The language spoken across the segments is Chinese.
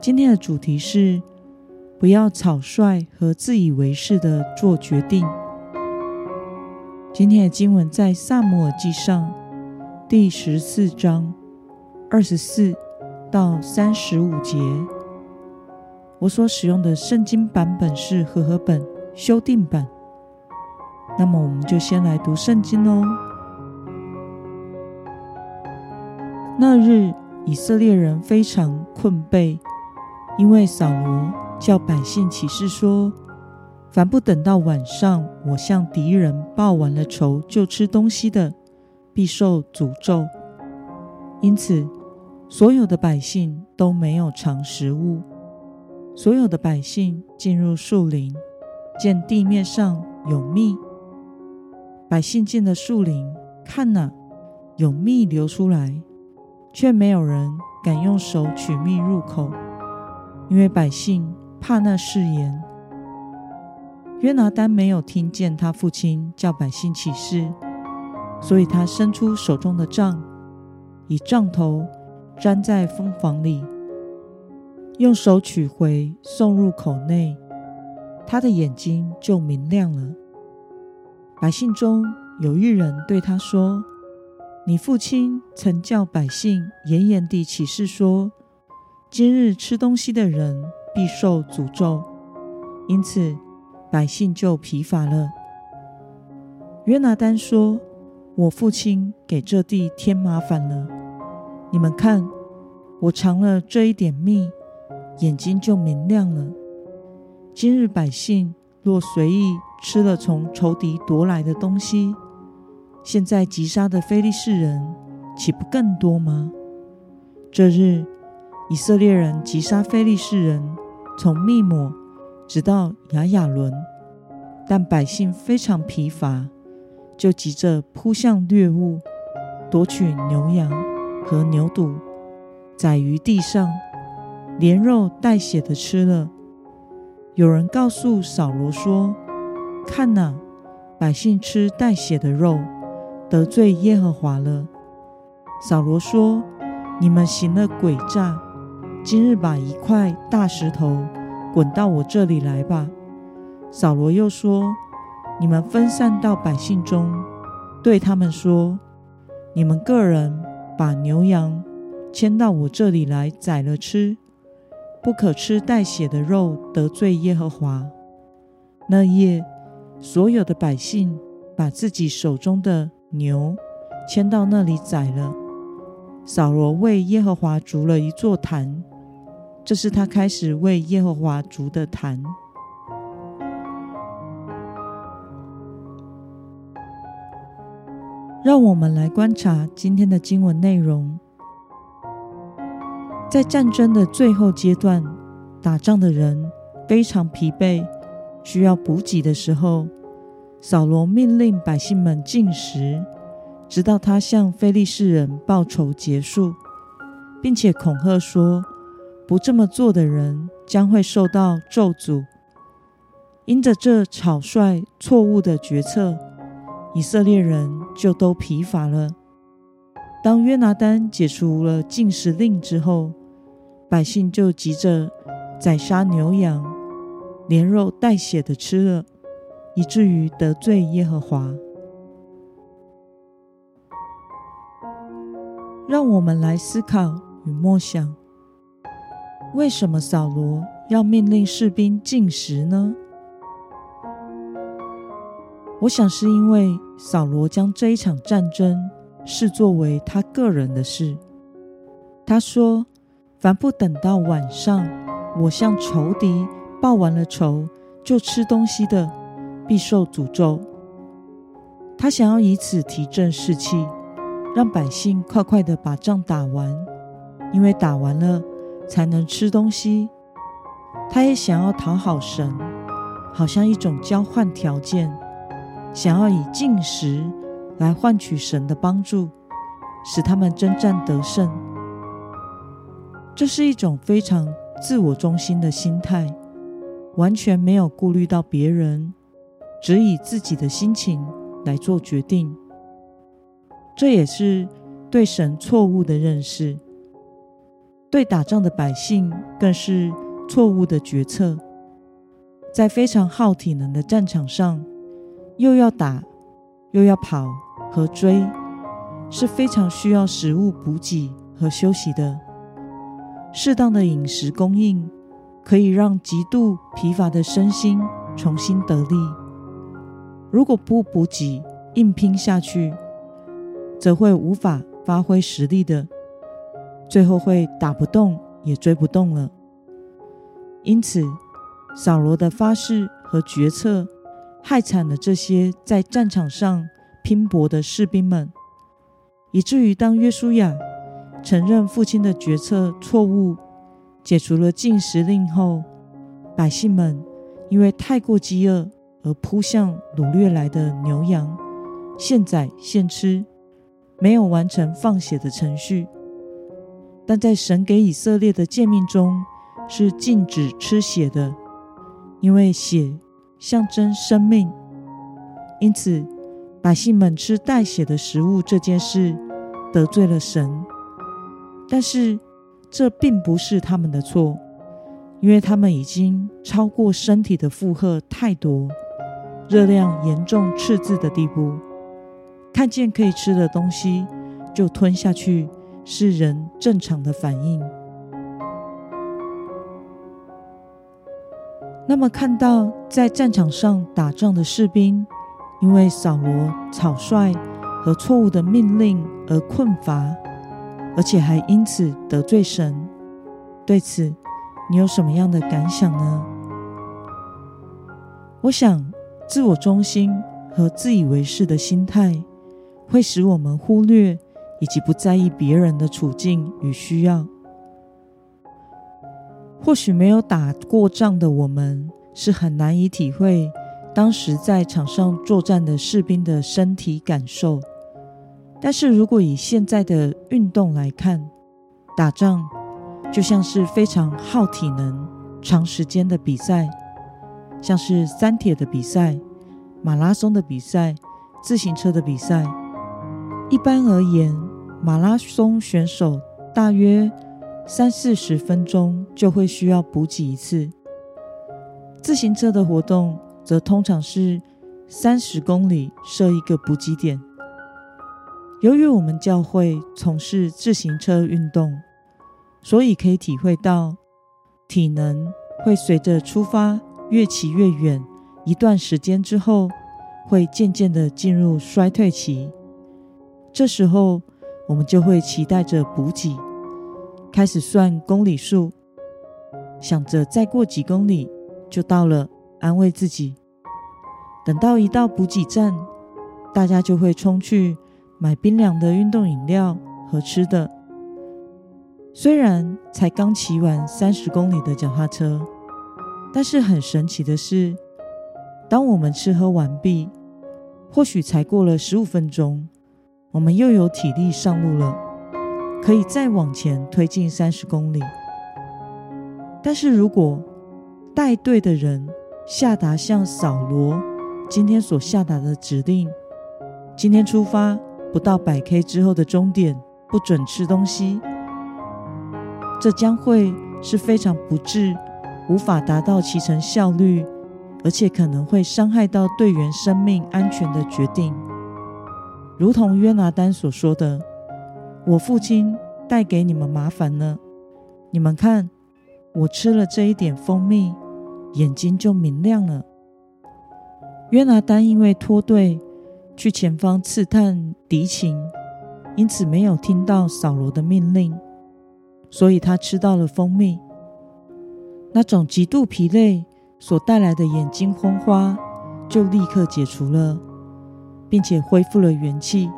今天的主题是不要草率和自以为是的做决定。今天的经文在撒母耳记上第十四章二十四到三十五节。我所使用的圣经版本是和合本修订版。那么，我们就先来读圣经喽。那日，以色列人非常困惫，因为扫罗叫百姓起誓说。凡不等到晚上，我向敌人报完了仇就吃东西的，必受诅咒。因此，所有的百姓都没有尝食物。所有的百姓进入树林，见地面上有蜜。百姓进了树林，看哪，有蜜流出来，却没有人敢用手取蜜入口，因为百姓怕那誓言。约拿单没有听见他父亲叫百姓起誓，所以他伸出手中的杖，以杖头粘在蜂房里，用手取回送入口内，他的眼睛就明亮了。百姓中有一人对他说：“你父亲曾叫百姓严严地起誓说，今日吃东西的人必受诅咒，因此。”百姓就疲乏了。约拿单说：“我父亲给这地添麻烦了。你们看，我尝了这一点蜜，眼睛就明亮了。今日百姓若随意吃了从仇敌夺来的东西，现在击杀的非利士人岂不更多吗？这日以色列人击杀非利士人，从密抹。”直到亚雅伦，但百姓非常疲乏，就急着扑向掠物，夺取牛羊和牛犊，宰于地上，连肉带血的吃了。有人告诉扫罗说：“看哪，百姓吃带血的肉，得罪耶和华了。”扫罗说：“你们行了诡诈，今日把一块大石头。”滚到我这里来吧。扫罗又说：“你们分散到百姓中，对他们说：你们个人把牛羊牵到我这里来宰了吃，不可吃带血的肉，得罪耶和华。”那夜，所有的百姓把自己手中的牛牵到那里宰了。扫罗为耶和华筑了一座坛。这是他开始为耶和华族的坛。让我们来观察今天的经文内容。在战争的最后阶段，打仗的人非常疲惫，需要补给的时候，扫罗命令百姓们禁食，直到他向非利士人报仇结束，并且恐吓说。不这么做的人将会受到咒诅。因着这草率错误的决策，以色列人就都疲乏了。当约拿单解除了禁食令之后，百姓就急着宰杀牛羊，连肉带血的吃了，以至于得罪耶和华。让我们来思考与默想。为什么扫罗要命令士兵进食呢？我想是因为扫罗将这一场战争视作为他个人的事。他说：“凡不等到晚上，我向仇敌报完了仇，就吃东西的，必受诅咒。”他想要以此提振士气，让百姓快快的把仗打完，因为打完了。才能吃东西。他也想要讨好神，好像一种交换条件，想要以进食来换取神的帮助，使他们征战得胜。这是一种非常自我中心的心态，完全没有顾虑到别人，只以自己的心情来做决定。这也是对神错误的认识，对打仗的百姓更是错误的决策。在非常耗体能的战场上，又要打，又要跑和追，是非常需要食物补给和休息的。适当的饮食供应，可以让极度疲乏的身心重新得力。如果不补给，硬拼下去，则会无法发挥实力的，最后会打不动也追不动了。因此，扫罗的发誓和决策，害惨了这些在战场上拼搏的士兵们，以至于当约书亚承认父亲的决策错误，解除了禁食令后，百姓们因为太过饥饿而扑向掳掠来的牛羊，现宰现吃。没有完成放血的程序，但在神给以色列的诫命中是禁止吃血的，因为血象征生命。因此，百姓们吃带血的食物这件事得罪了神。但是，这并不是他们的错，因为他们已经超过身体的负荷太多，热量严重赤字的地步。看见可以吃的东西就吞下去，是人正常的反应。那么，看到在战场上打仗的士兵，因为扫罗草率和错误的命令而困乏，而且还因此得罪神，对此你有什么样的感想呢？我想，自我中心和自以为是的心态。会使我们忽略以及不在意别人的处境与需要。或许没有打过仗的我们是很难以体会当时在场上作战的士兵的身体感受。但是如果以现在的运动来看，打仗就像是非常耗体能、长时间的比赛，像是三铁的比赛、马拉松的比赛、自行车的比赛。一般而言，马拉松选手大约三四十分钟就会需要补给一次。自行车的活动则通常是三十公里设一个补给点。由于我们教会从事自行车运动，所以可以体会到体能会随着出发越骑越远，一段时间之后会渐渐的进入衰退期。这时候，我们就会期待着补给，开始算公里数，想着再过几公里就到了，安慰自己。等到一到补给站，大家就会冲去买冰凉的运动饮料和吃的。虽然才刚骑完三十公里的脚踏车，但是很神奇的是，当我们吃喝完毕，或许才过了十五分钟。我们又有体力上路了，可以再往前推进三十公里。但是如果带队的人下达像扫罗今天所下达的指令，今天出发不到百 K 之后的终点不准吃东西，这将会是非常不智、无法达到骑乘效率，而且可能会伤害到队员生命安全的决定。如同约拿单所说的：“我父亲带给你们麻烦了，你们看，我吃了这一点蜂蜜，眼睛就明亮了。”约拿单因为脱队去前方刺探敌情，因此没有听到扫罗的命令，所以他吃到了蜂蜜。那种极度疲累所带来的眼睛昏花，就立刻解除了。并且恢复了元气，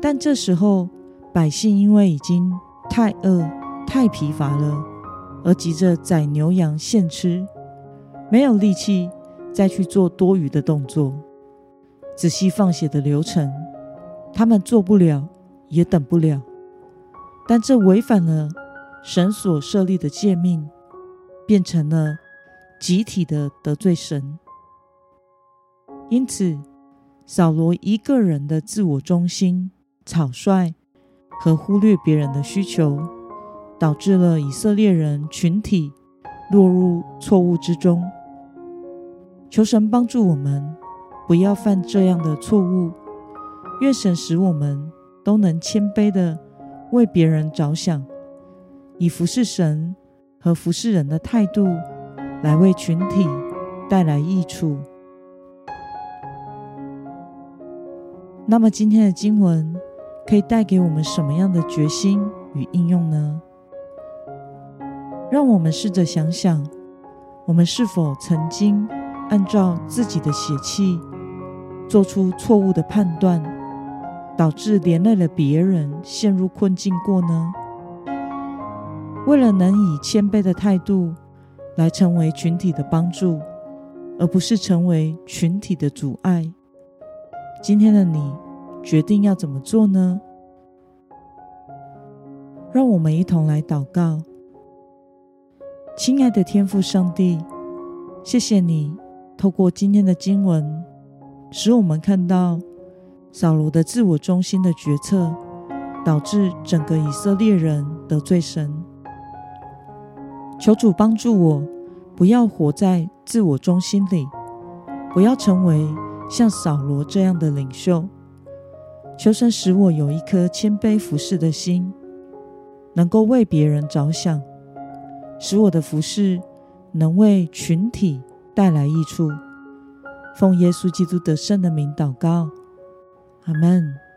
但这时候百姓因为已经太饿、太疲乏了，而急着宰牛羊献吃，没有力气再去做多余的动作。仔细放血的流程，他们做不了，也等不了。但这违反了神所设立的诫命，变成了集体的得罪神。因此，扫罗一个人的自我中心、草率和忽略别人的需求，导致了以色列人群体落入错误之中。求神帮助我们，不要犯这样的错误。愿神使我们都能谦卑地为别人着想，以服侍神和服侍人的态度来为群体带来益处。那么，今天的经文可以带给我们什么样的决心与应用呢？让我们试着想想，我们是否曾经按照自己的血气做出错误的判断？导致连累了别人陷入困境过呢？为了能以谦卑的态度来成为群体的帮助，而不是成为群体的阻碍，今天的你决定要怎么做呢？让我们一同来祷告。亲爱的天父上帝，谢谢你透过今天的经文，使我们看到。扫罗的自我中心的决策，导致整个以色列人得罪神。求主帮助我，不要活在自我中心里，不要成为像扫罗这样的领袖。求神使我有一颗谦卑服侍的心，能够为别人着想，使我的服侍能为群体带来益处。奉耶稣基督得胜的名祷告。阿门。